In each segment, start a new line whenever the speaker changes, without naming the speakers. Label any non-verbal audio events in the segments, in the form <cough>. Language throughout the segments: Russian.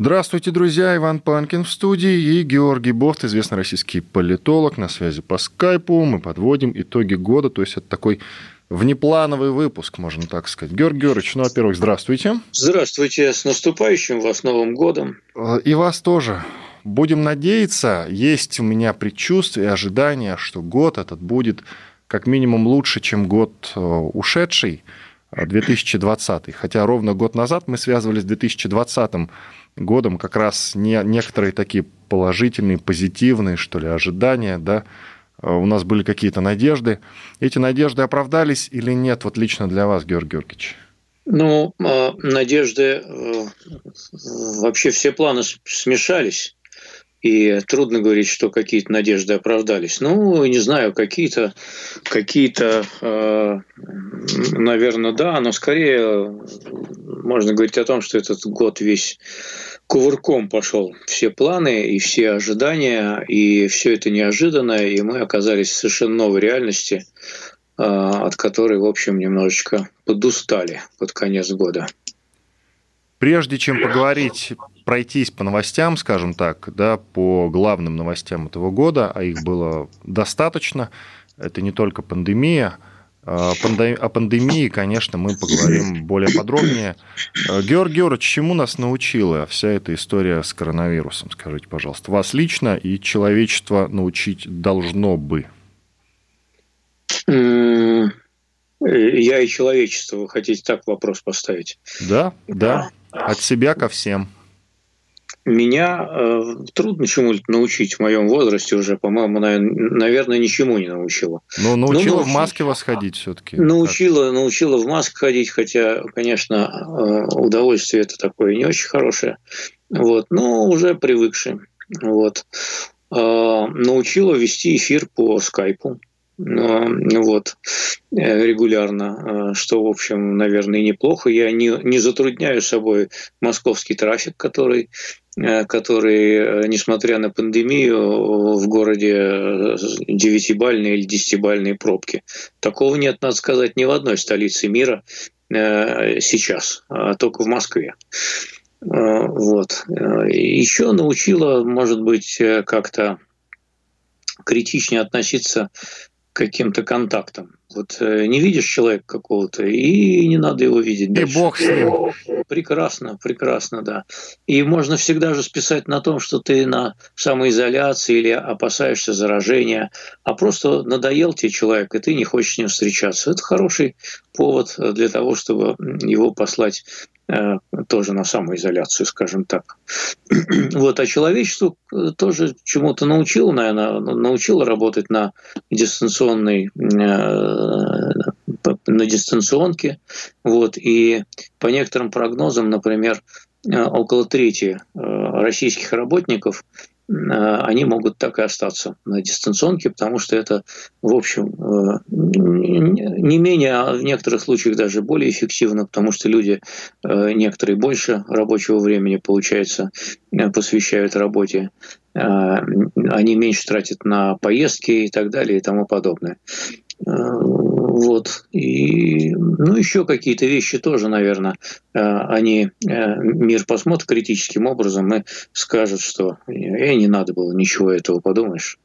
Здравствуйте, друзья. Иван Панкин в студии и Георгий Бофт, известный российский политолог, на связи по скайпу. Мы подводим итоги года, то есть это такой внеплановый выпуск, можно так сказать. Георгий Георгиевич, ну, во-первых, здравствуйте.
Здравствуйте, с наступающим вас Новым годом.
И вас тоже. Будем надеяться, есть у меня предчувствие, ожидание, что год этот будет как минимум лучше, чем год э, ушедший, 2020. Хотя ровно год назад мы связывали с 2020 годом как раз не, некоторые такие положительные, позитивные, что ли, ожидания, да, э, у нас были какие-то надежды. Эти надежды оправдались или нет, вот лично для вас, Георгий Георгиевич?
Ну, а, надежды, э, вообще все планы смешались. И трудно говорить, что какие-то надежды оправдались. Ну, не знаю, какие-то, какие-то, э, наверное, да, но скорее можно говорить о том, что этот год весь кувырком пошел. Все планы и все ожидания, и все это неожиданно, и мы оказались в совершенно новой реальности, э, от которой, в общем, немножечко подустали под конец года.
Прежде чем поговорить, пройтись по новостям, скажем так, да, по главным новостям этого года, а их было достаточно, это не только пандемия, а, о пандемии, конечно, мы поговорим более подробнее. А, Георгий Георгиевич, чему нас научила вся эта история с коронавирусом, скажите, пожалуйста? Вас лично и человечество научить должно бы?
Я и человечество, вы хотите так вопрос поставить?
Да, да. От себя ко всем.
Меня э, трудно чему-то научить в моем возрасте уже, по-моему, наверное, ничему не научила.
Но ну, научила ну, в маске вас ходить все-таки.
Научила, как? научила в маске ходить, хотя, конечно, э, удовольствие это такое не очень хорошее. Вот, но уже привыкший. Вот. Э, научила вести эфир по скайпу вот, э, регулярно, э, что, в общем, наверное, неплохо. Я не, не затрудняю собой московский трафик, который, который, несмотря на пандемию, в городе девятибальные или десятибальные пробки. Такого нет, надо сказать, ни в одной столице мира сейчас, а только в Москве. Вот. Еще научила, может быть, как-то критичнее относиться каким-то контактом. Вот э, не видишь человека какого-то, и не надо его видеть.
Дальше. И бог с ним.
Прекрасно, прекрасно, да. И можно всегда же списать на том, что ты на самоизоляции или опасаешься заражения, а просто надоел тебе человек, и ты не хочешь с ним встречаться. Это хороший повод для того, чтобы его послать Э, тоже на самоизоляцию, скажем так. <clears throat> Вот, а человечество э, тоже чему-то научило, наверное, научило работать на дистанционной э, на дистанционке. Вот, и по некоторым прогнозам, например, около трети российских работников Э, они могут так и остаться на дистанционке, потому что это, в общем, э, не менее, а в некоторых случаях даже более эффективно, потому что люди э, некоторые больше рабочего времени, получается, посвящают работе, они меньше тратят на поездки и так далее и тому подобное. Вот. И, ну, еще какие-то вещи тоже, наверное, э, они, э, мир посмотрит критическим образом и скажет, что э, не надо было ничего этого, подумаешь.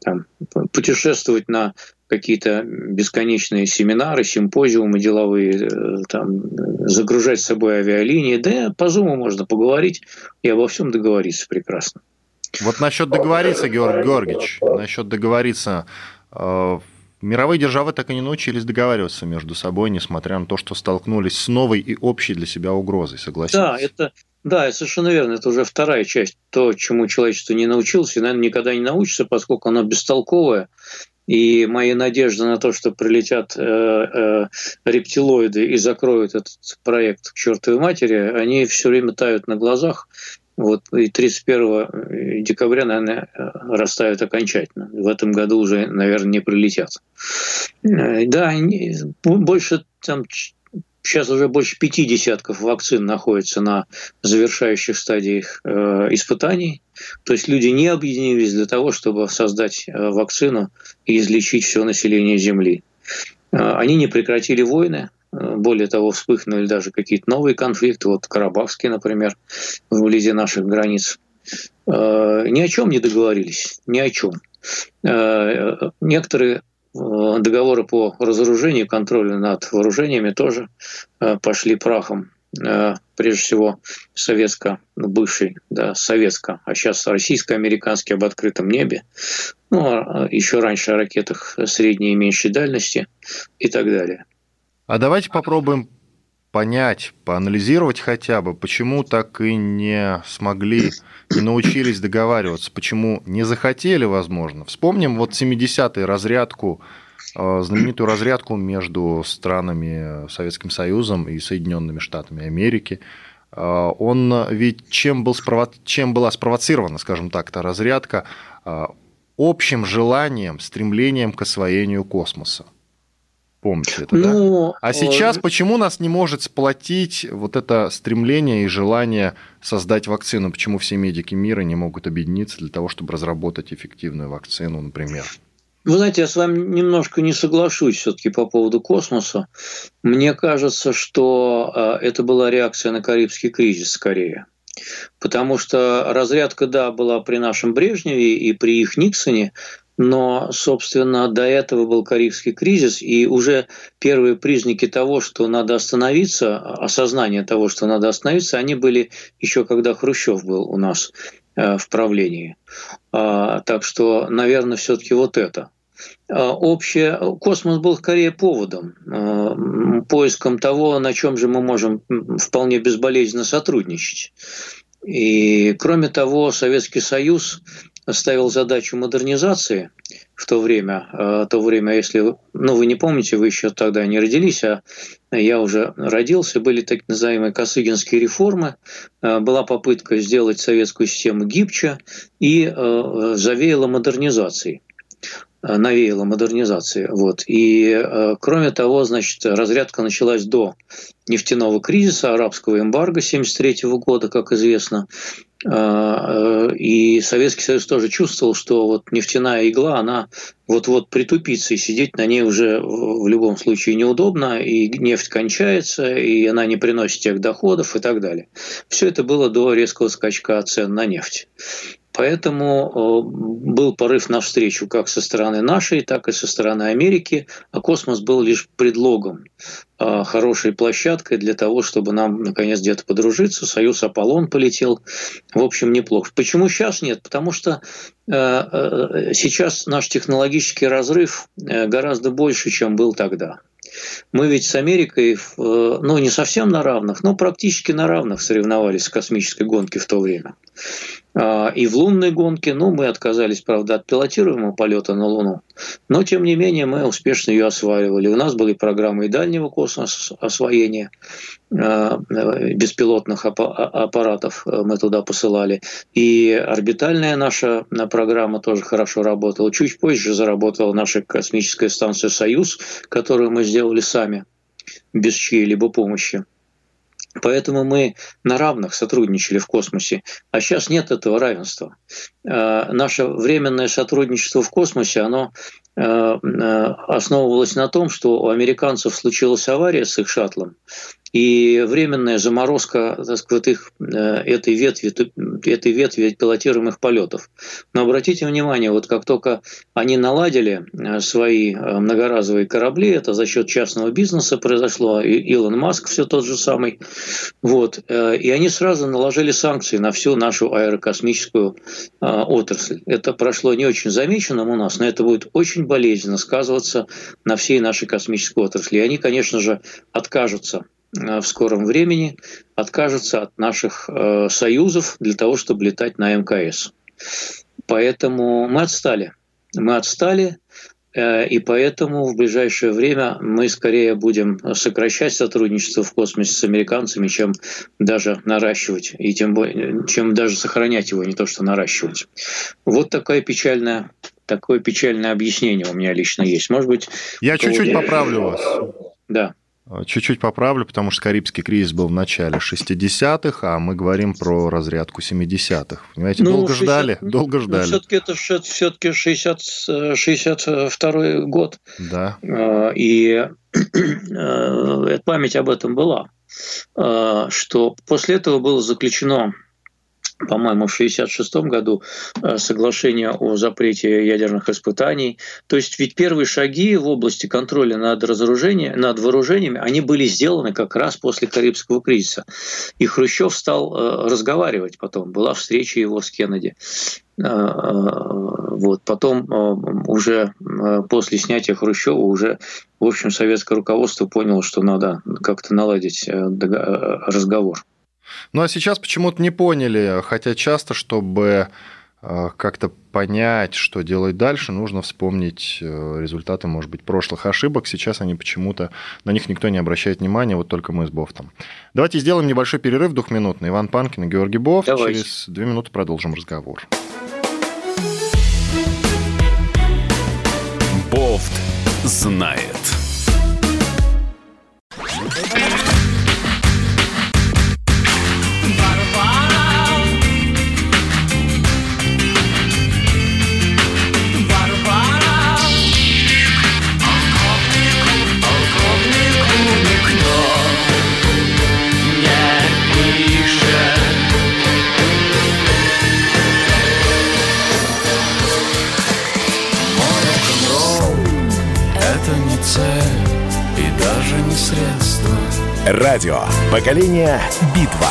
Там, путешествовать на какие-то бесконечные семинары, симпозиумы деловые, там, загружать с собой авиалинии. Да, по зуму можно поговорить и обо всем договориться прекрасно.
Вот насчет договориться, Георгий Георгиевич, насчет договориться, Мировые державы так и не научились договариваться между собой, несмотря на то, что столкнулись с новой и общей для себя угрозой, согласитесь?
Да, это, да, совершенно верно. Это уже вторая часть, то, чему человечество не научилось и, наверное, никогда не научится, поскольку оно бестолковое. И мои надежды на то, что прилетят э, э, рептилоиды и закроют этот проект к чертовой матери, они все время тают на глазах. Вот, и 31 декабря, наверное, расставят окончательно. В этом году уже, наверное, не прилетят. Да, больше там Сейчас уже больше пяти десятков вакцин находится на завершающих стадиях э, испытаний. То есть люди не объединились для того, чтобы создать э, вакцину и излечить все население Земли. Э, они не прекратили войны, более того, вспыхнули даже какие-то новые конфликты, вот Карабахский, например, вблизи наших границ. Ни о чем не договорились, ни о чем. Некоторые Э, договоры по разоружению контролю над вооружениями тоже э, пошли прахом. Э, прежде всего, советско, бывший, да, советско, а сейчас российско-американский об открытом небе, ну, а еще раньше о ракетах средней и меньшей дальности и так далее.
А давайте попробуем понять, поанализировать хотя бы, почему так и не смогли, не научились договариваться, почему не захотели, возможно. Вспомним вот 70-й разрядку, э, знаменитую разрядку между странами Советским Союзом и Соединенными Штатами Америки. Э, он ведь чем, был спрово... чем была спровоцирована, скажем так, эта разрядка, э, общим желанием, стремлением к освоению космоса. Помните это, ну, да? А сейчас почему нас не может сплотить вот это стремление и желание создать вакцину? Почему все медики мира не могут объединиться для того, чтобы разработать эффективную вакцину, например?
Вы знаете, я с вами немножко не соглашусь все-таки по поводу космоса. Мне кажется, что а, это была реакция на Карибский кризис скорее. Потому что разрядка, да, была при нашем Брежневе и при их Никсоне, но, собственно, до этого был Карибский кризис, и уже первые признаки того, что надо остановиться, осознание того, что надо остановиться, они были еще когда Хрущев был у нас э, в правлении. А, так что, наверное, все-таки вот это. А, общее, космос был скорее поводом, поиском того, на чем же мы можем вполне безболезненно сотрудничать. И кроме того, Советский Союз ставил задачу модернизации в то время, э, то время, если ну вы не помните, вы еще тогда не родились, а я уже родился, были так называемые косыгинские реформы, э, была попытка сделать советскую систему гибче и э, завеяла модернизацией навеяла модернизации. Вот. И кроме того, значит, разрядка началась до нефтяного кризиса, арабского эмбарго 1973 года, как известно. А, э, и Советский Союз тоже чувствовал, что вот нефтяная игла, она вот-вот притупится, и сидеть на ней уже в любом случае неудобно, и нефть кончается, и она не приносит тех доходов и так далее. Все это было до резкого скачка цен на нефть. Поэтому э, был порыв навстречу как со стороны нашей, так и со стороны Америки, а космос был лишь предлогом, э, хорошей площадкой для того, чтобы нам наконец где-то подружиться. Союз Аполлон полетел, в общем, неплохо. Почему сейчас нет? Потому что э, сейчас наш технологический разрыв гораздо больше, чем был тогда. Мы ведь с Америкой, ну, не совсем на равных, но практически на равных соревновались в космической гонке в то время. А, и в лунной гонке, ну, мы отказались, правда, от пилотируемого полета на Луну, но, тем не менее, мы успешно ее осваивали. У нас были программы и дальнего космоса освоения, а, беспилотных аппаратов мы туда посылали. И орбитальная наша программа тоже хорошо работала. Чуть позже заработала наша космическая станция «Союз», которую мы сделали сами, без чьей-либо помощи. Поэтому мы на равных сотрудничали в космосе, а сейчас нет этого равенства. Э, наше временное сотрудничество в космосе, оно э, э, основывалось на том, что у американцев случилась авария с их шаттлом, и временная заморозка так сказать, их, э, этой, ветви, этой ветви пилотируемых полетов. Но обратите внимание, вот как только они наладили э, свои э, многоразовые корабли, это за счет частного бизнеса произошло, и Илон Маск все тот же самый, вот, и они сразу наложили санкции на всю нашу аэрокосмическую отрасль. Это прошло не очень замеченным у нас, но это будет очень болезненно сказываться на всей нашей космической отрасли. И они, конечно же, откажутся в скором времени откажется от наших э, союзов для того, чтобы летать на МКС. Поэтому мы отстали. Мы отстали. Э, и поэтому в ближайшее время мы скорее будем сокращать сотрудничество в космосе с американцами, чем даже наращивать, и тем более, чем даже сохранять его, не то что наращивать. Вот такая печальная такое печальное объяснение у меня лично есть. Может быть...
Я чуть-чуть поправлю вас.
Да.
А, чуть-чуть поправлю, потому что Карибский кризис был в начале 60-х, а мы говорим про разрядку 70-х. Понимаете, ну, долго 60, ждали, долго ну, ждали.
все-таки это все-таки 60, 62 год.
Да.
А, и э, память об этом была, что после этого было заключено по-моему, в 1966 году э, соглашение о запрете ядерных испытаний. То есть ведь первые шаги в области контроля над разоружением, над вооружениями, они были сделаны как раз после Карибского кризиса. И Хрущев стал э, разговаривать потом. Была встреча его с Кеннеди. Э, вот. Потом уже после снятия Хрущева уже, в общем, советское руководство поняло, что надо как-то наладить разговор.
Ну а сейчас почему-то не поняли, хотя часто, чтобы э, как-то понять, что делать дальше, нужно вспомнить э, результаты, может быть, прошлых ошибок. Сейчас они почему-то, на них никто не обращает внимания, вот только мы с Бофтом. Давайте сделаем небольшой перерыв двухминутный. Иван Панкин и Георгий Бофт. Давайте. Через две минуты продолжим разговор.
Бофт знает. Радио. Поколение. Битва.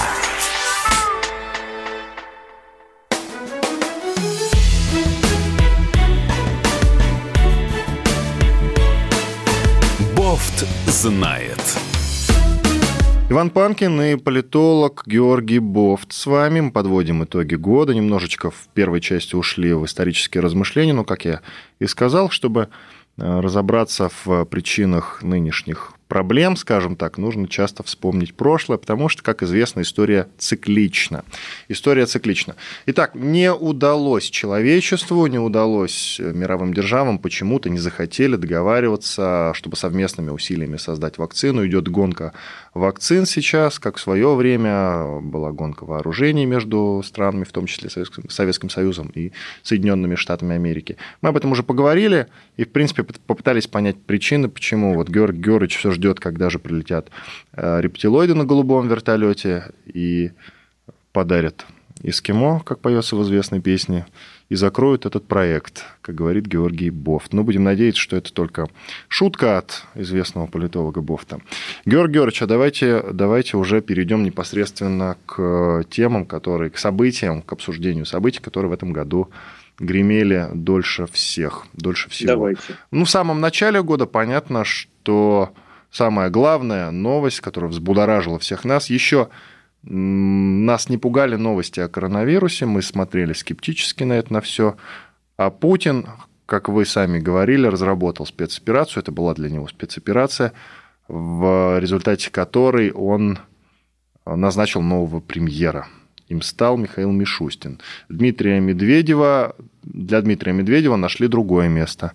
Бофт знает.
Иван Панкин и политолог Георгий Бофт. С вами мы подводим итоги года. Немножечко в первой части ушли в исторические размышления, но, как я и сказал, чтобы э, разобраться в причинах нынешних проблем, скажем так, нужно часто вспомнить прошлое, потому что, как известно, история циклична. История циклична. Итак, не удалось человечеству, не удалось мировым державам, почему-то не захотели договариваться, чтобы совместными усилиями создать вакцину. Идет гонка вакцин сейчас, как в свое время была гонка вооружений между странами, в том числе Советским, Советским Союзом и Соединенными Штатами Америки. Мы об этом уже поговорили и, в принципе, попытались понять причины, почему вот Георгий Георгиевич все ждет, когда же прилетят э, рептилоиды на голубом вертолете и подарят эскимо, как поется в известной песне, и закроют этот проект, как говорит Георгий Бофт. Но будем надеяться, что это только шутка от известного политолога Бофта. Георгий Георгиевич, а давайте, давайте уже перейдем непосредственно к темам, которые, к событиям, к обсуждению событий, которые в этом году гремели дольше всех, дольше всего.
Давайте.
Ну, в самом начале года понятно, что самая главная новость, которая взбудоражила всех нас, еще нас не пугали новости о коронавирусе, мы смотрели скептически на это, на все. А Путин, как вы сами говорили, разработал спецоперацию, это была для него спецоперация, в результате которой он назначил нового премьера. Им стал Михаил Мишустин. Дмитрия Медведева, для Дмитрия Медведева нашли другое место.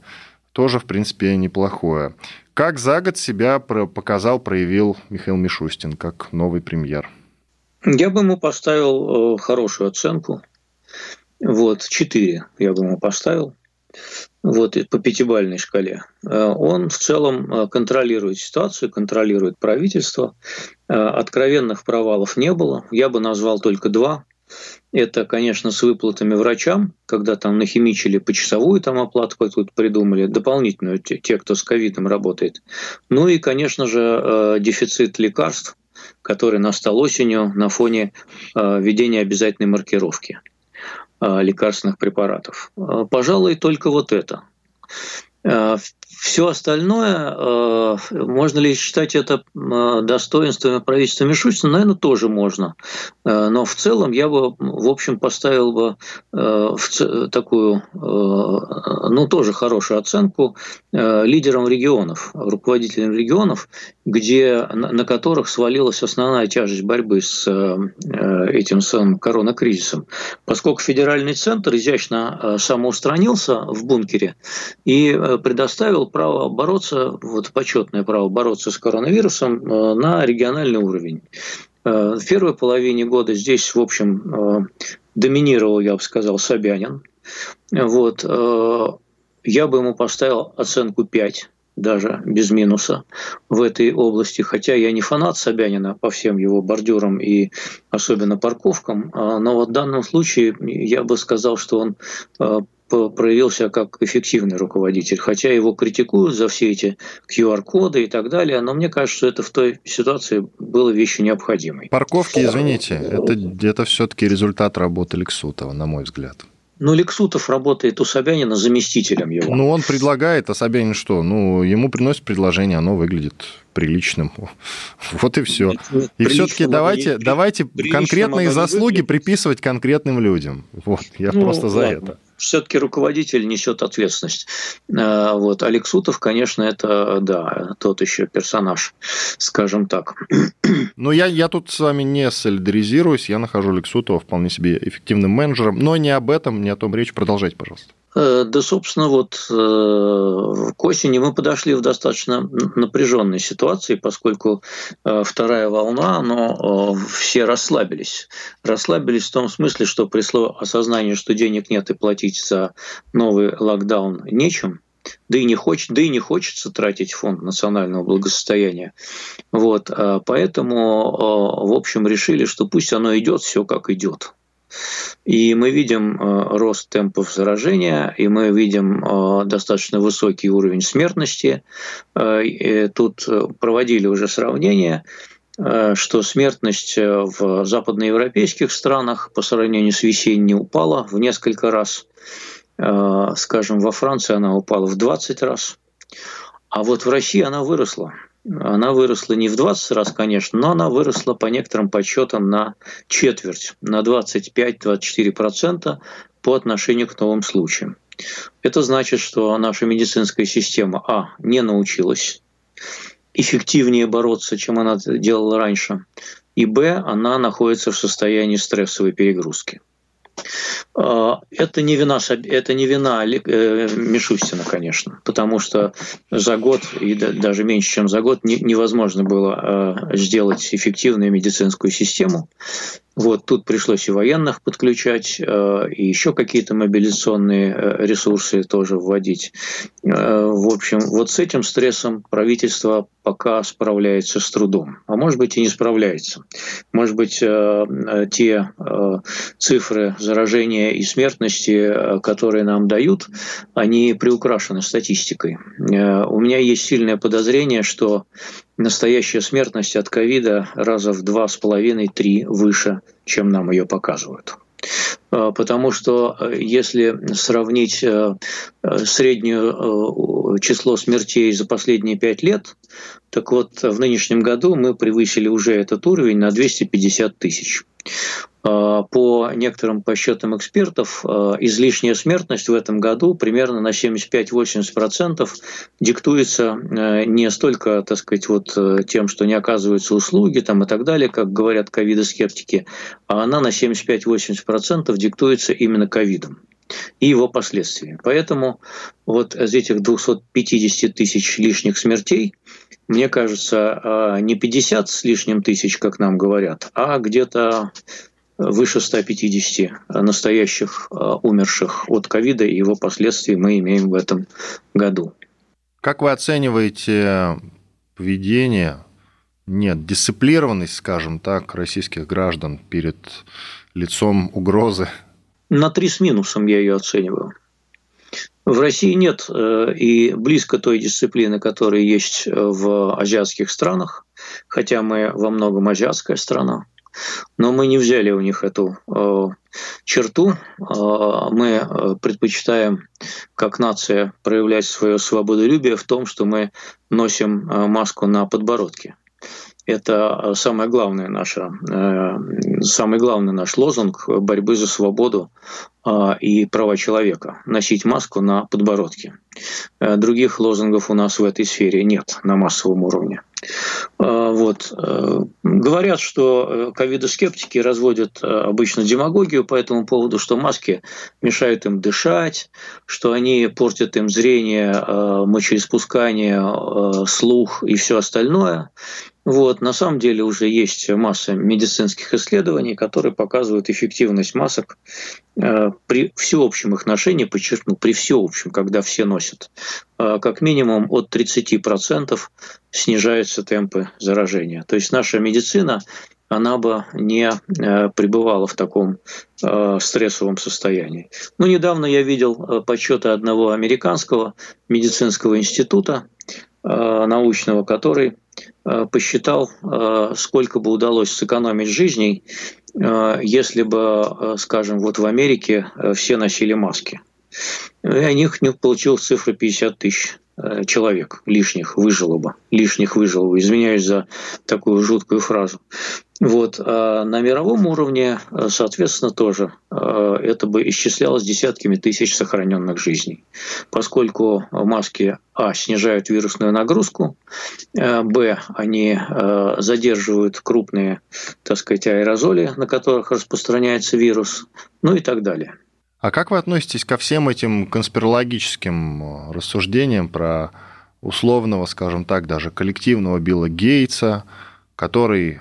Тоже, в принципе, неплохое. Как за год себя показал, проявил Михаил Мишустин как новый премьер?
Я бы ему поставил э, хорошую оценку. Вот, 4 я бы ему поставил. Вот, по пятибалльной шкале. Э, он в целом э, контролирует ситуацию, контролирует правительство. Откровенных провалов не было. Я бы назвал только два. Это, конечно, с выплатами врачам, когда там нахимичили почасовую там оплату какую-то придумали, дополнительную, те, те, кто с ковидом работает. Ну и, конечно же, дефицит лекарств, который настал осенью на фоне э, введения обязательной маркировки э, лекарственных препаратов. Э, пожалуй, только вот это. Все остальное, э, можно ли считать это э, достоинством правительства Мишустина? Наверное, тоже можно. Э, но в целом я бы, в общем, поставил бы в такую, ну, тоже хорошую оценку лидерам регионов, руководителям регионов, где, на которых свалилась основная тяжесть борьбы с этим самым коронакризисом. Поскольку федеральный центр изящно самоустранился в бункере и предоставил право бороться, вот почетное право бороться с коронавирусом э, на региональный уровень. Э, в первой половине года здесь, в общем, э, доминировал, я бы сказал, Собянин. Вот. Я бы ему поставил оценку 5 даже без минуса в этой области. Хотя я не фанат Собянина по всем его бордюрам и особенно парковкам, но вот в данном случае я бы сказал, что он проявил себя как эффективный руководитель, хотя его критикуют за все эти QR-коды и так далее, но мне кажется, что это в той ситуации было вещью необходимой.
Парковки, извините, это, это все-таки результат работы Лексутова, на мой взгляд.
Ну, Лексутов работает у Собянина заместителем его.
Ну, он предлагает, а Собянин что? Ну, ему приносит предложение, оно выглядит приличным. <laughs> Вот и все. И все-таки давайте, давайте конкретные заслуги приписывать конкретным людям. Вот, я ну, просто за ладно. это
все-таки руководитель несет ответственность. Э, вот. Алексутов, конечно, это, да, тот еще персонаж, скажем так.
Ну, я, я тут с вами не солидаризируюсь. Я нахожу Алексутова вполне себе эффективным менеджером. Но не об этом, не о том речь. Продолжайте, пожалуйста.
Э, да, собственно, вот э, к осени мы подошли в достаточно напряженной ситуации, поскольку э, вторая волна, но все расслабились. Расслабились в том смысле, что пришло осознание, что денег нет и платить за новый локдаун нечем, да и не, хочет, да и не хочется тратить фонд национального благосостояния. Вот, поэтому, в общем, решили, что пусть оно идет все как идет. И мы видим э, рост темпов заражения, и мы видим э, достаточно высокий уровень смертности. Э, и тут проводили уже сравнение что смертность в западноевропейских странах по сравнению с весенней упала в несколько раз. Скажем, во Франции она упала в 20 раз. А вот в России она выросла она выросла не в 20 раз, конечно, но она выросла по некоторым подсчетам на четверть, на 25-24% по отношению к новым случаям. Это значит, что наша медицинская система, а, не научилась эффективнее бороться, чем она делала раньше, и, б, она находится в состоянии стрессовой перегрузки. А, это не вина, это не вина э, Мишустина, конечно, потому что за год, и даже меньше, чем за год, невозможно было а, сделать эффективную медицинскую систему. Вот тут пришлось и военных подключать, э, и еще какие-то мобилизационные э, ресурсы тоже вводить. Э, в общем, вот с этим стрессом правительство пока справляется с трудом, а может быть и не справляется. Может быть, те цифры заражения и смертности, которые нам дают, они приукрашены статистикой. У меня есть сильное подозрение, что настоящая смертность от ковида раза в два с половиной-три выше, чем нам ее показывают. А, потому что э, если сравнить э, э, среднее число смертей за последние пять лет, так вот в нынешнем году мы превысили уже этот уровень на 250 тысяч. А, по некоторым подсчетам экспертов, а, излишняя смертность в этом году примерно на 75-80% диктуется а, не столько, так сказать, вот тем, что не оказываются услуги там, и так далее, как говорят ковидоскептики, а она на 75-80% диктуется именно ковидом и его последствиями. Поэтому вот из этих 250 тысяч лишних смертей, мне кажется, не 50 с лишним тысяч, как нам говорят, а где-то выше 150 настоящих а, умерших от ковида и его последствий мы имеем в этом году.
Как вы оцениваете поведение, нет, дисциплированность, скажем так, российских граждан перед лицом угрозы?
На три с минусом я ее оцениваю. В России нет э, и близко той дисциплины, которая есть в азиатских странах, хотя мы во многом азиатская страна. Но мы не взяли у них эту э, черту. Э, мы предпочитаем, как нация, проявлять свое свободолюбие в том, что мы носим маску на подбородке. Это самое главное наше, самый главный наш лозунг борьбы за свободу и права человека – носить маску на подбородке. Других лозунгов у нас в этой сфере нет на массовом уровне. А, вот. Э, говорят, что э, ковидоскептики разводят э, обычно демагогию по этому поводу, что маски мешают им дышать, что они портят им зрение, мочеиспускание, слух и все остальное. Вот. На самом деле уже есть масса медицинских исследований, которые показывают эффективность масок при всеобщем их ношении, подчеркну, при всеобщем, когда все носят, как минимум от 30% снижаются темпы заражения. То есть наша медицина она бы не э, пребывала в таком э, стрессовом состоянии. Ну, недавно я видел э, подсчеты одного американского медицинского института научного, который посчитал, сколько бы удалось сэкономить жизней, если бы, скажем, вот в Америке все носили маски. И у них получилась цифра 50 тысяч Э, человек лишних выжило бы, лишних выжило бы, извиняюсь за такую жуткую фразу. Вот. А на мировом уровне, э, соответственно, тоже э, это бы исчислялось десятками тысяч сохраненных жизней, поскольку маски а снижают вирусную нагрузку, б они задерживают крупные, так сказать, аэрозоли, на которых распространяется вирус, ну и так далее.
А как вы относитесь ко всем этим конспирологическим э, рассуждениям про условного, скажем так, даже коллективного Билла Гейтса, который,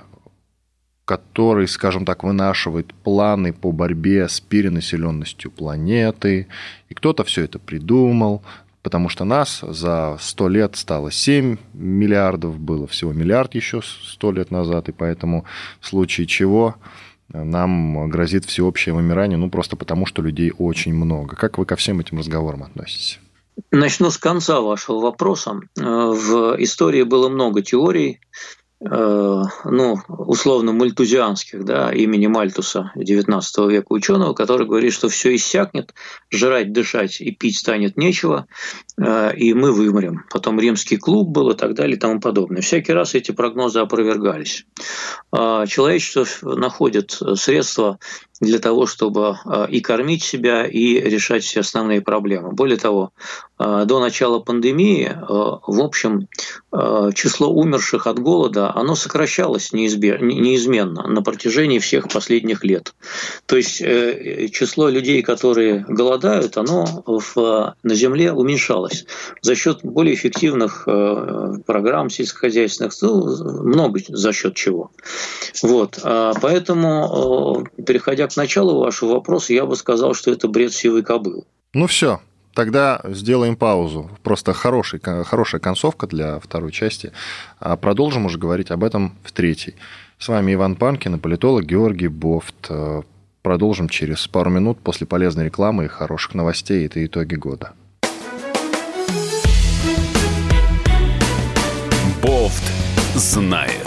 который, скажем так, вынашивает планы по борьбе с перенаселенностью планеты, и кто-то все это придумал, потому что нас за 100 лет стало 7 миллиардов, было всего миллиард еще 100 лет назад, и поэтому в случае чего нам грозит всеобщее вымирание, ну, просто потому, что людей очень много. Как вы ко всем этим разговорам относитесь?
Начну с конца вашего вопроса. Э, в истории было много теорий, ну, условно мальтузианских, да, имени Мальтуса, XIX века ученого, который говорит, что все иссякнет, жрать, дышать и пить станет нечего, э, и мы вымрем. Потом римский клуб был и так далее и тому подобное. Всякий раз эти прогнозы опровергались. А человечество находит средства для того, чтобы э, и кормить себя, и решать все основные проблемы. Более того, э, до начала пандемии, э, в общем, число умерших от голода, оно сокращалось неизменно на протяжении всех последних лет. То есть число людей, которые голодают, оно в, на Земле уменьшалось за счет более эффективных программ сельскохозяйственных, ну, много за счет чего. Вот. Поэтому, переходя к началу вашего вопроса, я бы сказал, что это бред сивой кобылы.
Ну все, Тогда сделаем паузу. Просто хороший, хорошая концовка для второй части. А продолжим уже говорить об этом в третьей. С вами Иван Панкин и политолог Георгий Бофт. Продолжим через пару минут после полезной рекламы и хороших новостей. Это итоги года.
Бофт знает.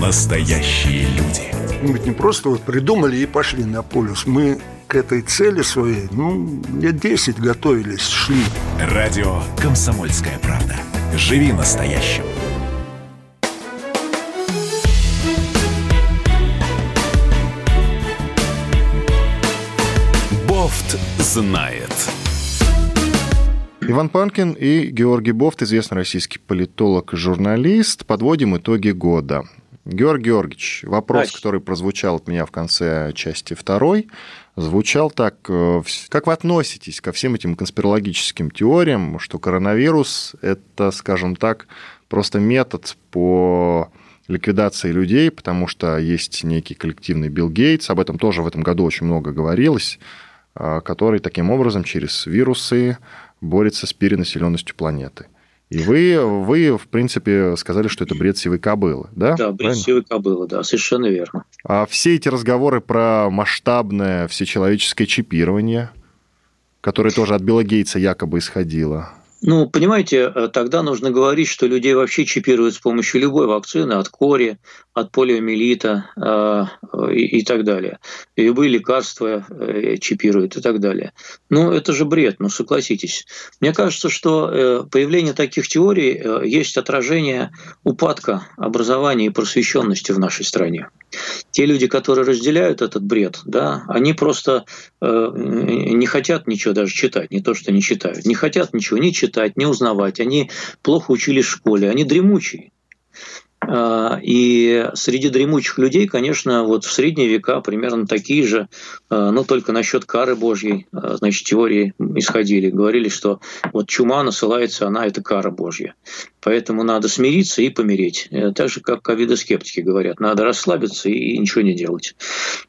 настоящие люди.
Мы ведь не просто вот придумали и пошли на полюс. Мы к этой цели своей, ну, лет 10 готовились, шли.
Радио «Комсомольская правда». Живи настоящим. Бофт знает.
Иван Панкин и Георгий Бофт, известный российский политолог и журналист. Подводим итоги года. Георгий Георгиевич, вопрос, Ась. который прозвучал от меня в конце части второй, звучал так. Э, как вы относитесь ко всем этим конспирологическим теориям, что коронавирус – это, скажем так, просто метод по ликвидации людей, потому что есть некий коллективный Билл Гейтс, об этом тоже в этом году очень много говорилось, а, который таким образом через вирусы борется с перенаселенностью планеты. И вы, вы, в принципе, сказали, что это бред сивой кобылы, да?
Да, бред
Правильно?
сивой кобылы, да, совершенно верно.
А все эти разговоры про масштабное всечеловеческое чипирование, которое тоже от Билла Гейтса якобы исходило,
Ну, понимаете, э, тогда нужно говорить, что людей вообще чипируют с помощью любой вакцины, от кори, от полиомиелита э, и, и так далее. И любые лекарства э, чипируют и так далее. Ну, это же бред, ну, согласитесь. Мне кажется, что э, появление таких теорий э, есть отражение упадка образования и просвещенности в нашей стране. Те люди, которые разделяют этот бред, да, они просто э, не хотят ничего даже читать, не то, что не читают, не хотят ничего ни читать, ни узнавать, они плохо учились в школе, они дремучие. А, И среди дремучих людей, конечно, вот в средние века примерно такие же, а, но только насчет кары Божьей, а, значит, теории исходили. Говорили, что вот чума насылается, она это кара Божья. Поэтому надо смириться и помереть. Э, Так же, как ковидоскептики говорят, надо расслабиться и ничего не делать.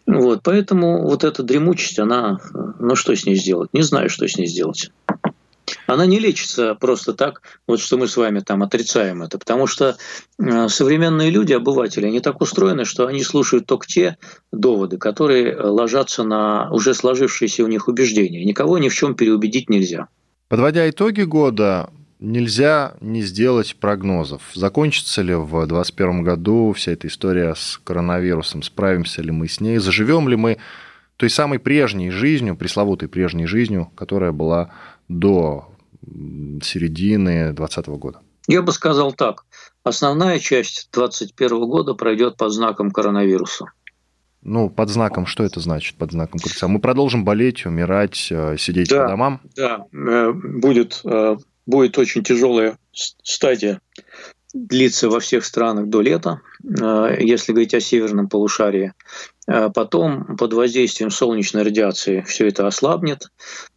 Вот, поэтому вот эта дремучесть, она, э, ну что с ней сделать? Не знаю, что с ней сделать. Она не лечится просто так, вот что мы с вами там отрицаем это, потому что э, современные люди, обыватели, они так устроены, что они слушают только те доводы, которые э, ложатся на уже сложившиеся у них убеждения. Никого ни в чем переубедить нельзя.
Подводя итоги года, нельзя не сделать прогнозов. Закончится ли в 2021 году вся эта история с коронавирусом? Справимся ли мы с ней? Заживем ли мы той самой прежней жизнью, пресловутой прежней жизнью, которая была до середины 2020 года?
Я бы сказал так. Основная часть 2021 года пройдет под знаком коронавируса.
Ну, под знаком, что это значит, под знаком кольца? Мы продолжим болеть, умирать, э, сидеть
Да.
по домам?
Да, э, будет, э, будет очень тяжелая стадия длиться во всех странах до лета, если говорить о северном полушарии. Э, Потом под воздействием солнечной радиации все это ослабнет.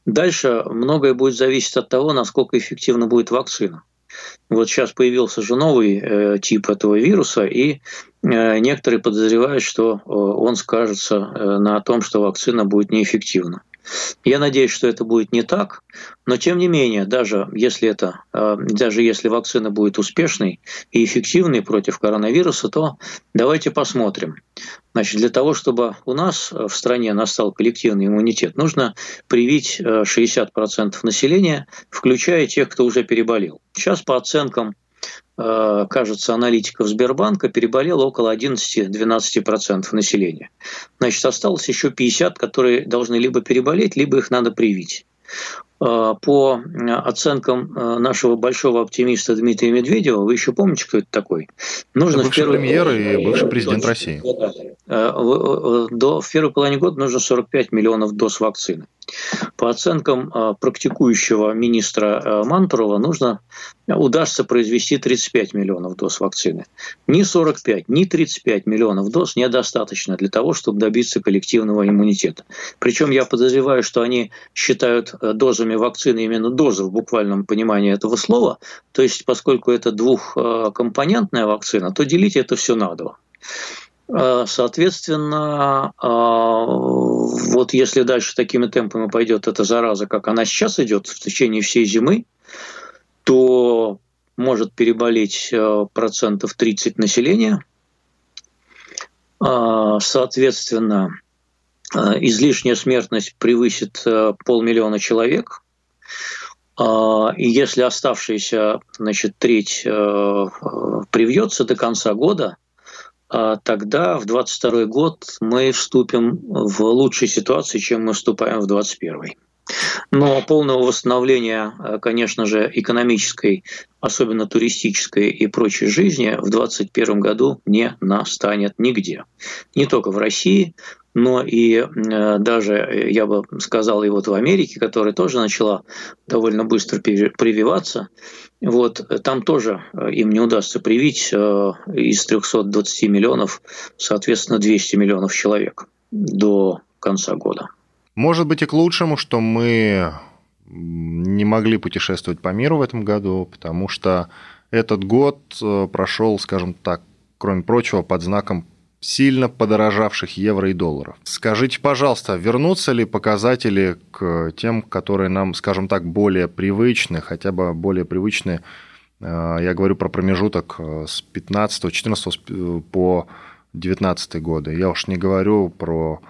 Дальше многое будет зависеть от того, насколько эффективна будет вакцина. Вот сейчас появился же новый э, тип этого вируса, и э, некоторые подозревают, что э, он скажется э, на том, что вакцина будет неэффективна. Я надеюсь, что это будет не так, но тем не менее, даже если это, э, даже если вакцина будет успешной и эффективной против коронавируса, то давайте посмотрим. Значит, для того, чтобы у нас э, в стране настал коллективный иммунитет, нужно привить э, 60% населения, включая тех, кто уже переболел. Сейчас по оценкам э, кажется, аналитиков Сбербанка переболело около 11-12% населения. Значит, осталось еще 50, которые должны либо переболеть, либо их надо привить. Э, По э, оценкам э, нашего большого оптимиста Дмитрия Медведева, вы еще помните, кто это такой? Нужно
Это
в
бывший
первой
премьер и бывший президент
Точно.
России.
В- э, До, в первой половине года нужно 45 миллионов доз вакцины. По оценкам практикующего министра Мантурова, нужно, удастся произвести 35 миллионов доз вакцины. Ни 45, ни 35 миллионов доз недостаточно для того, чтобы добиться коллективного иммунитета. Причем я подозреваю, что они считают э, дозами вакцины именно дозы в буквальном понимании этого слова. То есть, поскольку это двухкомпонентная вакцина, то делить это все на два. Э, Соответственно, э, вот если дальше такими темпами пойдет эта зараза, как она сейчас идет в течение всей зимы, то может переболеть э, процентов 30 населения. Соответственно, излишняя смертность превысит э, полмиллиона человек. Э, И если оставшаяся значит, треть э, э, привьется до конца года, а тогда в 22 год мы вступим в лучшей ситуации, чем мы вступаем в 21 но полного восстановления, э, конечно же, экономической, особенно туристической и прочей жизни в 2021 году не настанет нигде. Не только в России, но и э, даже, э, я бы сказал, и вот в Америке, которая тоже начала довольно быстро прививаться, вот, там тоже им не удастся привить из 320 миллионов, соответственно, 200 миллионов человек до конца года.
Может быть и к лучшему, что мы не могли путешествовать по миру в этом году, потому что этот год э, прошел, скажем так, кроме прочего, под знаком сильно подорожавших евро и долларов. Скажите, пожалуйста, вернутся ли показатели к тем, которые нам, скажем так, более привычны, хотя бы более привычны, э, я говорю про промежуток э, с 15 14 по 19 годы. Я уж не говорю про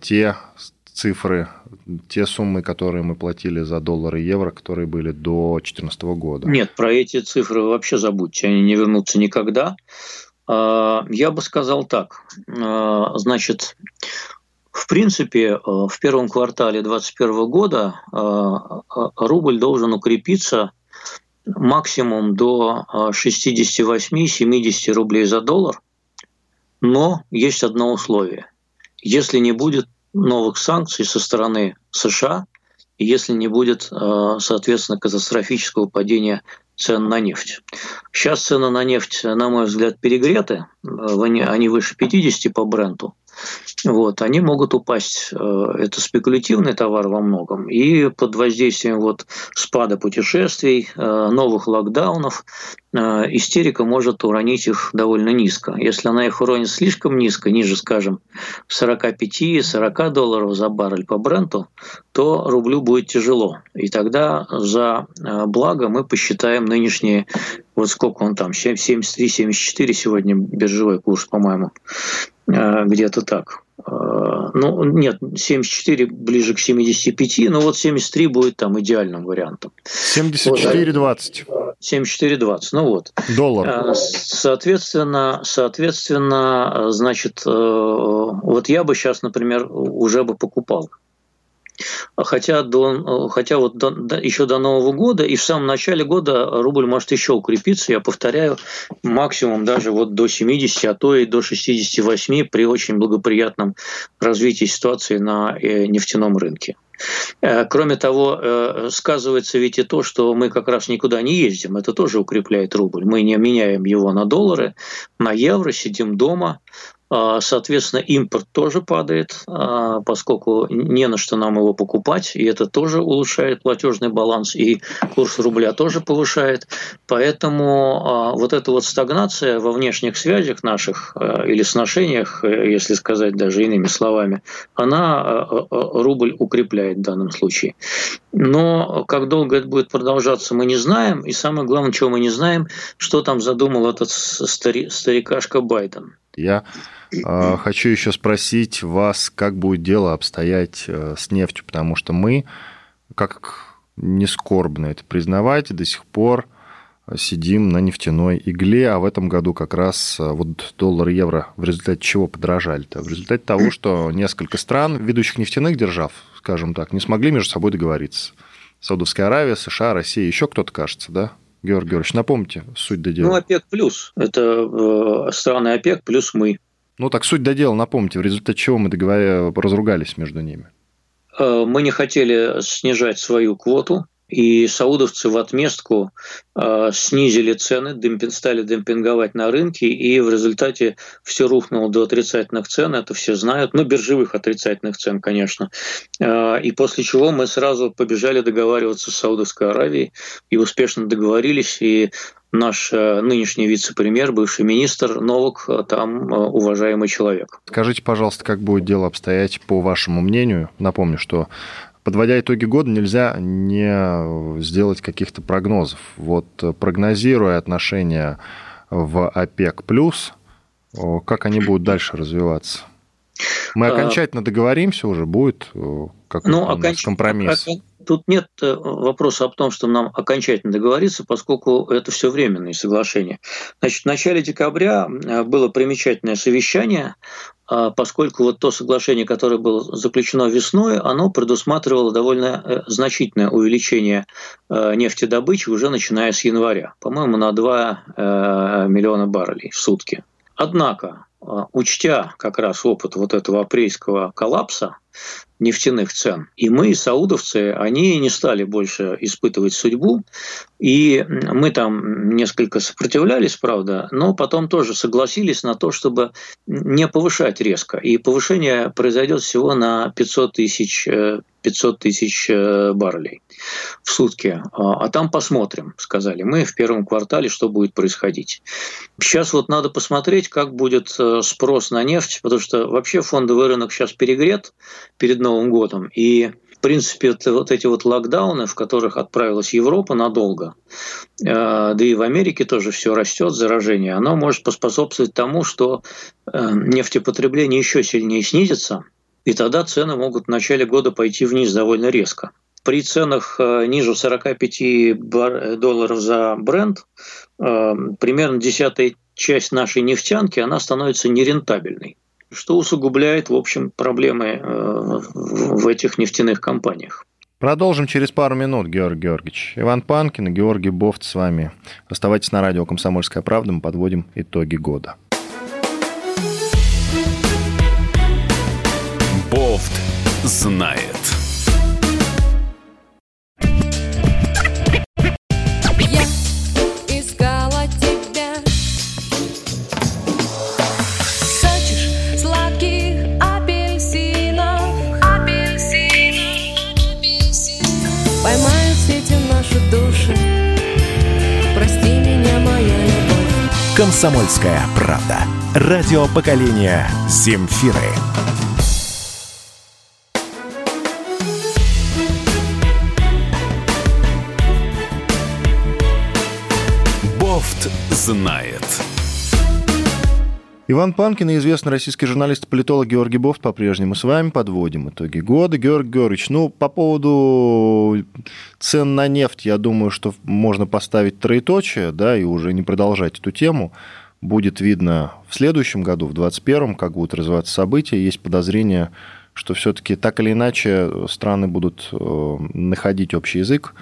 те цифры, те суммы, которые мы платили за доллары и евро, которые были до 2014 года.
Нет, про эти цифры вообще забудьте, они не вернутся никогда. А, я бы сказал так. А, значит, в принципе, а, в первом квартале 2021 года рубль должен укрепиться максимум до 68-70 рублей за доллар, но есть одно условие. Если не будет новых санкций со стороны США, если не будет, соответственно, катастрофического падения цен на нефть. Сейчас цены на нефть, на мой взгляд, перегреты. Они выше 50 по бренду вот, они могут упасть. Э, это спекулятивный товар во многом. И под воздействием вот спада путешествий, э, новых локдаунов, э, истерика может уронить их довольно низко. Если она их уронит слишком низко, ниже, скажем, 45-40 долларов за баррель по бренду, то рублю будет тяжело. И тогда за благо мы посчитаем нынешние вот сколько он там, 73-74 сегодня биржевой курс, по-моему. Э, где-то так. Э, ну, нет, 74 ближе к 75, но вот 73 будет там идеальным вариантом.
74,20.
74,20, ну вот.
Доллар.
Э, соответственно, соответственно, значит, вот я бы сейчас, например, уже бы покупал Хотя, до, хотя вот до, до, еще до Нового года и в самом начале года рубль может еще укрепиться, я повторяю, максимум даже вот до 70, а то и до 68 при очень благоприятном развитии ситуации на э, нефтяном рынке. Э, кроме того, э, сказывается ведь и то, что мы как раз никуда не ездим. Это тоже укрепляет рубль. Мы не меняем его на доллары, на евро, сидим дома, а, соответственно, импорт тоже падает, а, поскольку не на что нам его покупать, и это тоже улучшает платежный баланс, и курс рубля тоже повышает. Поэтому а, вот эта вот стагнация во внешних связях наших или сношениях, э, если сказать даже иными словами, она рубль укрепляет в данном случае. Но как долго это будет продолжаться, мы не знаем. И самое главное, чего мы не знаем, что там задумал этот старикашка Байден.
Я э, хочу еще спросить вас, как будет дело обстоять э, с нефтью, потому что мы, как не скорбно это признавать, до сих пор сидим на нефтяной игле, а в этом году как раз э, вот доллар и евро в результате чего подорожали-то? В результате того, что несколько стран, ведущих нефтяных держав, скажем так, не смогли между собой договориться. Саудовская Аравия, США, Россия, еще кто-то, кажется, да? Георгий Георгиевич, напомните суть до дела.
Ну, ОПЕК плюс. Это э, страны ОПЕК плюс мы.
Ну, так суть до дела, напомните, в результате чего мы договор... разругались между ними?
Э, мы не хотели снижать свою квоту, и саудовцы в отместку э, снизили цены, демпинг, стали демпинговать на рынке, и в результате все рухнуло до отрицательных цен, это все знают, ну, биржевых отрицательных цен, конечно. Э, и после чего мы сразу побежали договариваться с Саудовской Аравией, и успешно договорились, и наш э, нынешний вице-премьер, бывший министр Новок, там уважаемый человек.
Скажите, пожалуйста, как будет дело обстоять по вашему мнению? Напомню, что подводя итоги года, нельзя не сделать каких-то прогнозов. Вот прогнозируя отношения в ОПЕК+, как они будут дальше развиваться? Мы а, окончательно договоримся уже, будет какой-то ну, оконч... компромисс?
Тут нет вопроса о том, что нам окончательно договориться, поскольку это все временные соглашения. Значит, в начале декабря было примечательное совещание поскольку вот то соглашение, которое было заключено весной, оно предусматривало довольно э, значительное увеличение э, нефтедобычи уже начиная с января, по-моему, на 2 э, миллиона баррелей в сутки. Однако, учтя как раз опыт вот этого апрельского коллапса, нефтяных цен. И мы, саудовцы, они не стали больше испытывать судьбу. И мы там несколько сопротивлялись, правда, но потом тоже согласились на то, чтобы не повышать резко. И повышение произойдет всего на 500 тысяч 500 тысяч э, баррелей в сутки. А, а там посмотрим, сказали мы в первом квартале, что будет происходить. Сейчас вот надо посмотреть, как будет э, спрос на нефть, потому что вообще фондовый рынок сейчас перегрет перед Новым годом. И в принципе, вот эти вот локдауны, в которых отправилась Европа надолго, э, да и в Америке тоже все растет, заражение, оно может поспособствовать тому, что нефтепотребление еще сильнее снизится, и тогда цены могут в начале года пойти вниз довольно резко. При ценах э, ниже 45 долларов за бренд э, примерно десятая часть нашей нефтянки она становится нерентабельной, что усугубляет, в общем, проблемы э, в этих нефтяных компаниях.
Продолжим через пару минут, Георгий Георгиевич. Иван Панкин и Георгий Бофт с вами. Оставайтесь на радио «Комсомольская правда». Мы подводим итоги года.
Бофт знает.
Я искала тебя Хочешь сладких апельсинов Поймают сети наши души Прости меня, моя любовь
Комсомольская правда. Радио поколения Земфиры. Знает.
Иван Панкин и известный российский журналист и политолог Георгий Бофт по-прежнему с вами подводим итоги года. Георгий Георгиевич, ну, по поводу цен на нефть, я думаю, что можно поставить троеточие, да, и уже не продолжать эту тему. Будет видно в следующем году, в 2021, как будут развиваться события. Есть подозрение, что все-таки так или иначе страны будут э, находить общий язык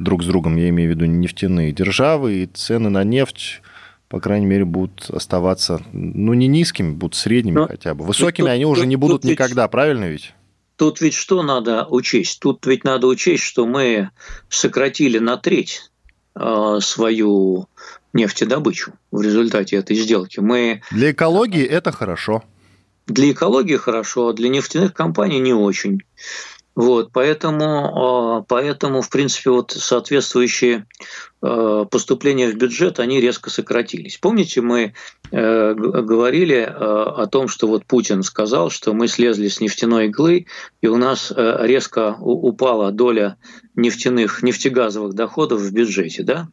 друг с другом, я имею в виду нефтяные державы, и цены на нефть по крайней мере, будут оставаться, ну, не низкими, будут средними
Но
хотя бы. Высокими
тут-
они уже
тут-
не будут
ведь-
никогда, правильно ведь?
Тут ведь что надо учесть? Тут ведь надо учесть, что мы сократили на треть э, свою нефтедобычу в результате этой сделки. Мы
Для экологии это хорошо.
для экологии хорошо, а для нефтяных компаний не очень. Вот, поэтому, э, поэтому, в принципе, вот соответствующие э, поступления в бюджет, они резко сократились. Помните, мы э, говорили э, о том, что вот Путин сказал, что мы слезли с нефтяной иглы, и у нас э, резко упала доля нефтяных, нефтегазовых доходов в бюджете, да?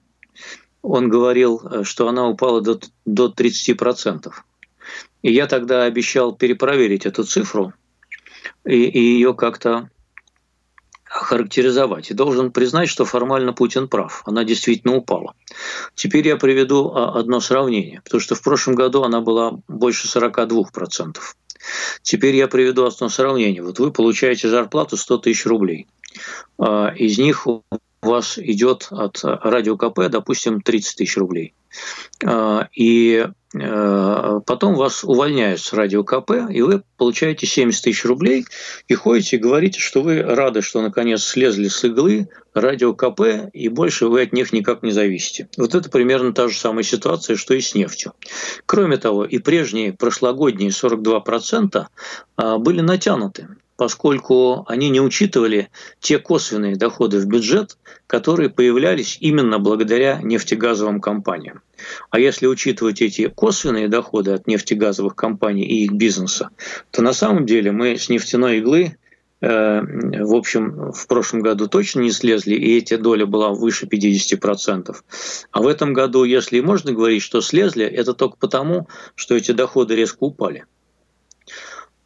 Он говорил, э, что она упала до, до 30%. И я тогда обещал перепроверить эту цифру и, и ее как-то характеризовать. И должен признать, что формально Путин прав. Она действительно упала. Теперь я приведу а, одно сравнение, потому что в прошлом году она была больше 42%. Теперь я приведу одно сравнение. Вот вы получаете зарплату 100 тысяч рублей. А, Из них у вас идет от радио КП, допустим, 30 тысяч рублей. А, И э, потом вас увольняют с радио КП, и вы получаете 70 тысяч рублей и ходите и говорите, что вы рады, что наконец слезли с иглы радио КП, и больше вы от них никак не зависите. Вот это примерно та же самая ситуация, что и с нефтью. Кроме того, и прежние прошлогодние 42% а, были натянуты поскольку они не учитывали те косвенные доходы в бюджет, которые появлялись именно благодаря нефтегазовым компаниям. А если учитывать эти косвенные доходы от нефтегазовых компаний и их бизнеса, то на самом деле мы с нефтяной иглы э, в общем, в прошлом году точно не слезли, и эта доля была выше 50%. А в этом году, если можно говорить, что слезли, это только потому, что эти доходы резко упали.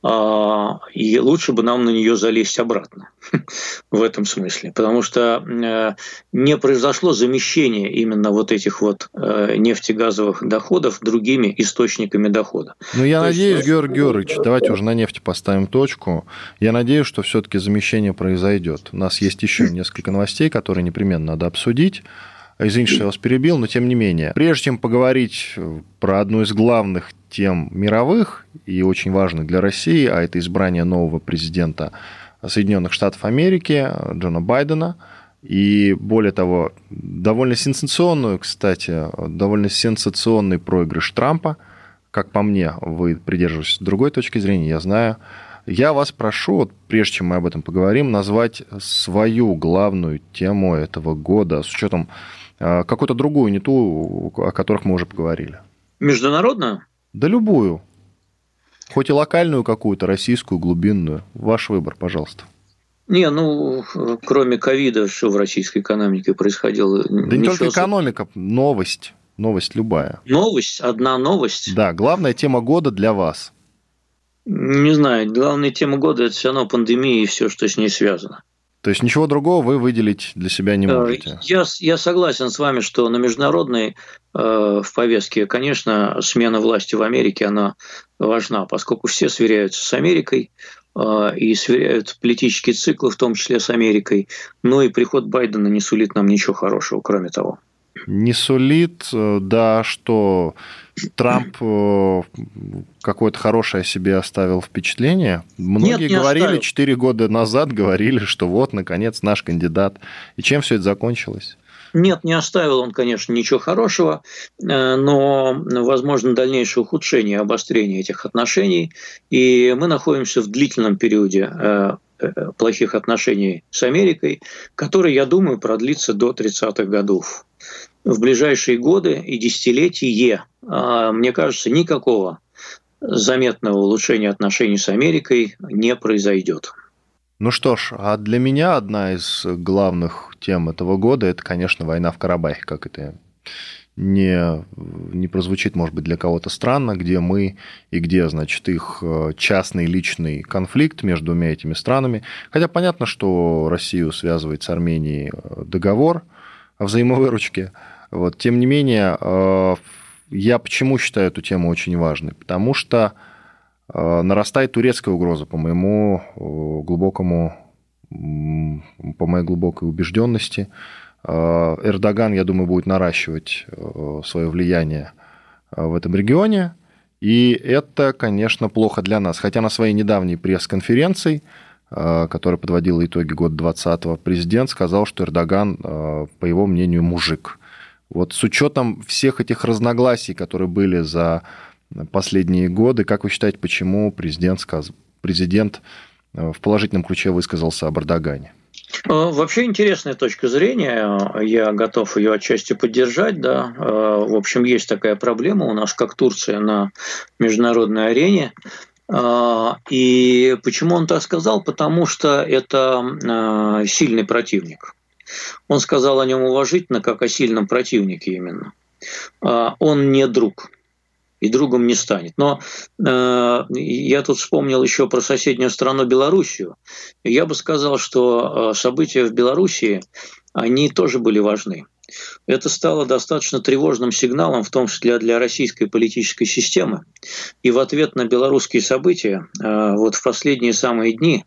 А, И лучше бы нам на нее залезть обратно <laughs> в этом смысле, потому что э, не произошло замещение именно вот этих вот э, нефтегазовых доходов другими источниками дохода.
Ну, я
То есть-
надеюсь, Георгий Георгиевич, давайте уже на нефти поставим точку. Я надеюсь, что все-таки замещение произойдет. У нас есть еще несколько новостей, которые непременно надо обсудить. Извините, что я вас перебил, но тем не менее. Прежде чем поговорить про одну из главных тем мировых и очень важных для России, а это избрание нового президента Соединенных Штатов Америки Джона Байдена, и более того, довольно сенсационную, кстати, довольно сенсационный проигрыш Трампа, как по мне, вы придерживаетесь другой точки зрения, я знаю. Я вас прошу, вот, прежде чем мы об этом поговорим, назвать свою главную тему этого года с учетом э, какую-то другую, не ту, о которых мы уже поговорили.
Международную?
Да любую. Хоть и локальную какую-то, российскую, глубинную. Ваш выбор, пожалуйста.
Не, ну, кроме ковида, что в российской экономике происходило?
Да не только экономика, новость. Новость любая.
Новость? Одна новость?
Да, главная тема года для вас.
Не знаю, главная тема года – это все равно пандемия и все, что с ней связано.
То есть ничего другого вы выделить для себя не можете?
Я, я согласен с вами, что на международной э, в повестке, конечно, смена власти в Америке, она важна, поскольку все сверяются с Америкой э, и сверяют политические циклы, в том числе с Америкой. Ну и приход Байдена не сулит нам ничего хорошего, кроме того.
Не сулит, э, да, что Трамп э, какое-то хорошее себе оставил впечатление. Многие
Нет,
говорили, четыре года назад говорили, что вот, наконец, наш кандидат. И чем все это закончилось?
Нет, не оставил он, конечно, ничего хорошего, э, но возможно дальнейшее ухудшение, обострение этих отношений. И мы находимся в длительном периоде плохих отношений с Америкой, который, я думаю, продлится до 30-х годов в ближайшие годы и десятилетия, а, мне кажется, никакого заметного улучшения отношений с Америкой не произойдет.
Ну что ж, а для меня одна из главных тем этого года это, конечно, война в Карабахе, как это не, не прозвучит, может быть, для кого-то странно, где мы и где, значит, их э, частный личный конфликт между двумя этими странами. Хотя понятно, что Россию связывает с Арменией э, договор о взаимовыручке, вот. Тем не менее, э, я почему считаю эту тему очень важной? Потому что э, нарастает турецкая угроза, по моему э, глубокому, по моей глубокой убежденности. Эрдоган, я думаю, будет наращивать свое влияние в этом регионе. И это, конечно, плохо для нас. Хотя на своей недавней пресс-конференции, которая подводила итоги года 2020, президент сказал, что Эрдоган, по его мнению, мужик. Вот с учетом всех этих разногласий, которые были за последние годы, как вы считаете, почему президент, сказ... президент э, в положительном ключе высказался о Бардагане?
Э, вообще интересная точка зрения, я готов ее отчасти поддержать. Да. Э, в общем, есть такая проблема у нас, как Турция на международной арене. И почему он так сказал? Потому что это сильный противник. Он сказал о нем уважительно, как о сильном противнике именно. А, он не друг и другом не станет. Но э, я тут вспомнил еще про соседнюю страну Белоруссию. Я бы сказал, что э, события в Белоруссии, они тоже были важны. Это стало достаточно тревожным сигналом, в том числе для российской политической системы. И в ответ на белорусские события, э, вот в последние самые дни,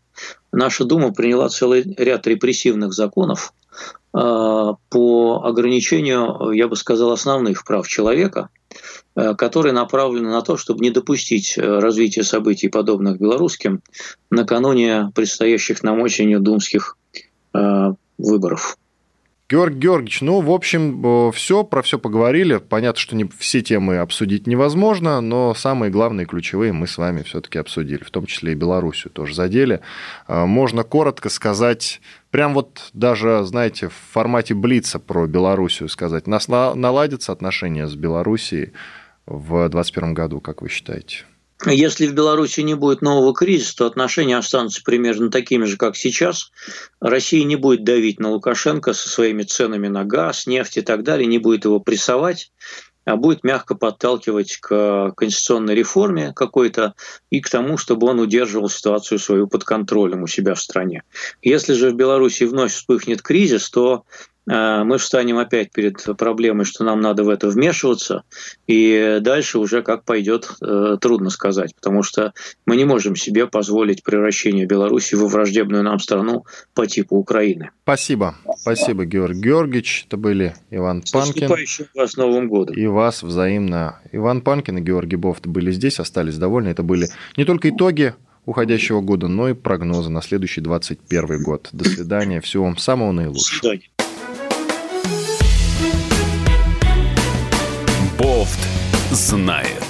наша Дума приняла целый ряд репрессивных законов, по ограничению, я бы сказал, основных прав человека, э, которые направлены на то, чтобы не допустить э, развития событий, подобных белорусским, накануне предстоящих нам осенью думских выборов.
Георгий Георгиевич, ну, в общем, все, про все поговорили. Понятно, что не все темы обсудить невозможно, но самые главные, ключевые мы с вами все-таки обсудили, в том числе и Белоруссию тоже задели. Можно коротко сказать, прям вот даже, знаете, в формате Блица про Белоруссию сказать. Нас наладятся отношения с Белоруссией в 2021 году, как вы считаете?
Если в Беларуси не будет нового кризиса, то отношения останутся примерно такими же, как сейчас. Россия не будет давить на Лукашенко со своими ценами на газ, нефть и так далее, не будет его прессовать, а будет мягко подталкивать к конституционной реформе какой-то и к тому, чтобы он удерживал ситуацию свою под контролем у себя в стране. Если же в Беларуси вновь вспыхнет кризис, то мы встанем опять перед проблемой, что нам надо в это вмешиваться, и дальше уже как пойдет, э, трудно сказать, потому что мы не можем себе позволить превращение Беларуси во враждебную нам страну по типу Украины.
Спасибо. Спасибо, Георгий Георгиевич. Это были Иван
С
Панкин.
вас Новым годом.
И вас взаимно. Иван Панкин и Георгий Бофт были здесь, остались довольны. Это были не только итоги уходящего года, но и прогнозы на следующий 21 год. До свидания. Всего вам самого
До
наилучшего.
свидания.
Знает.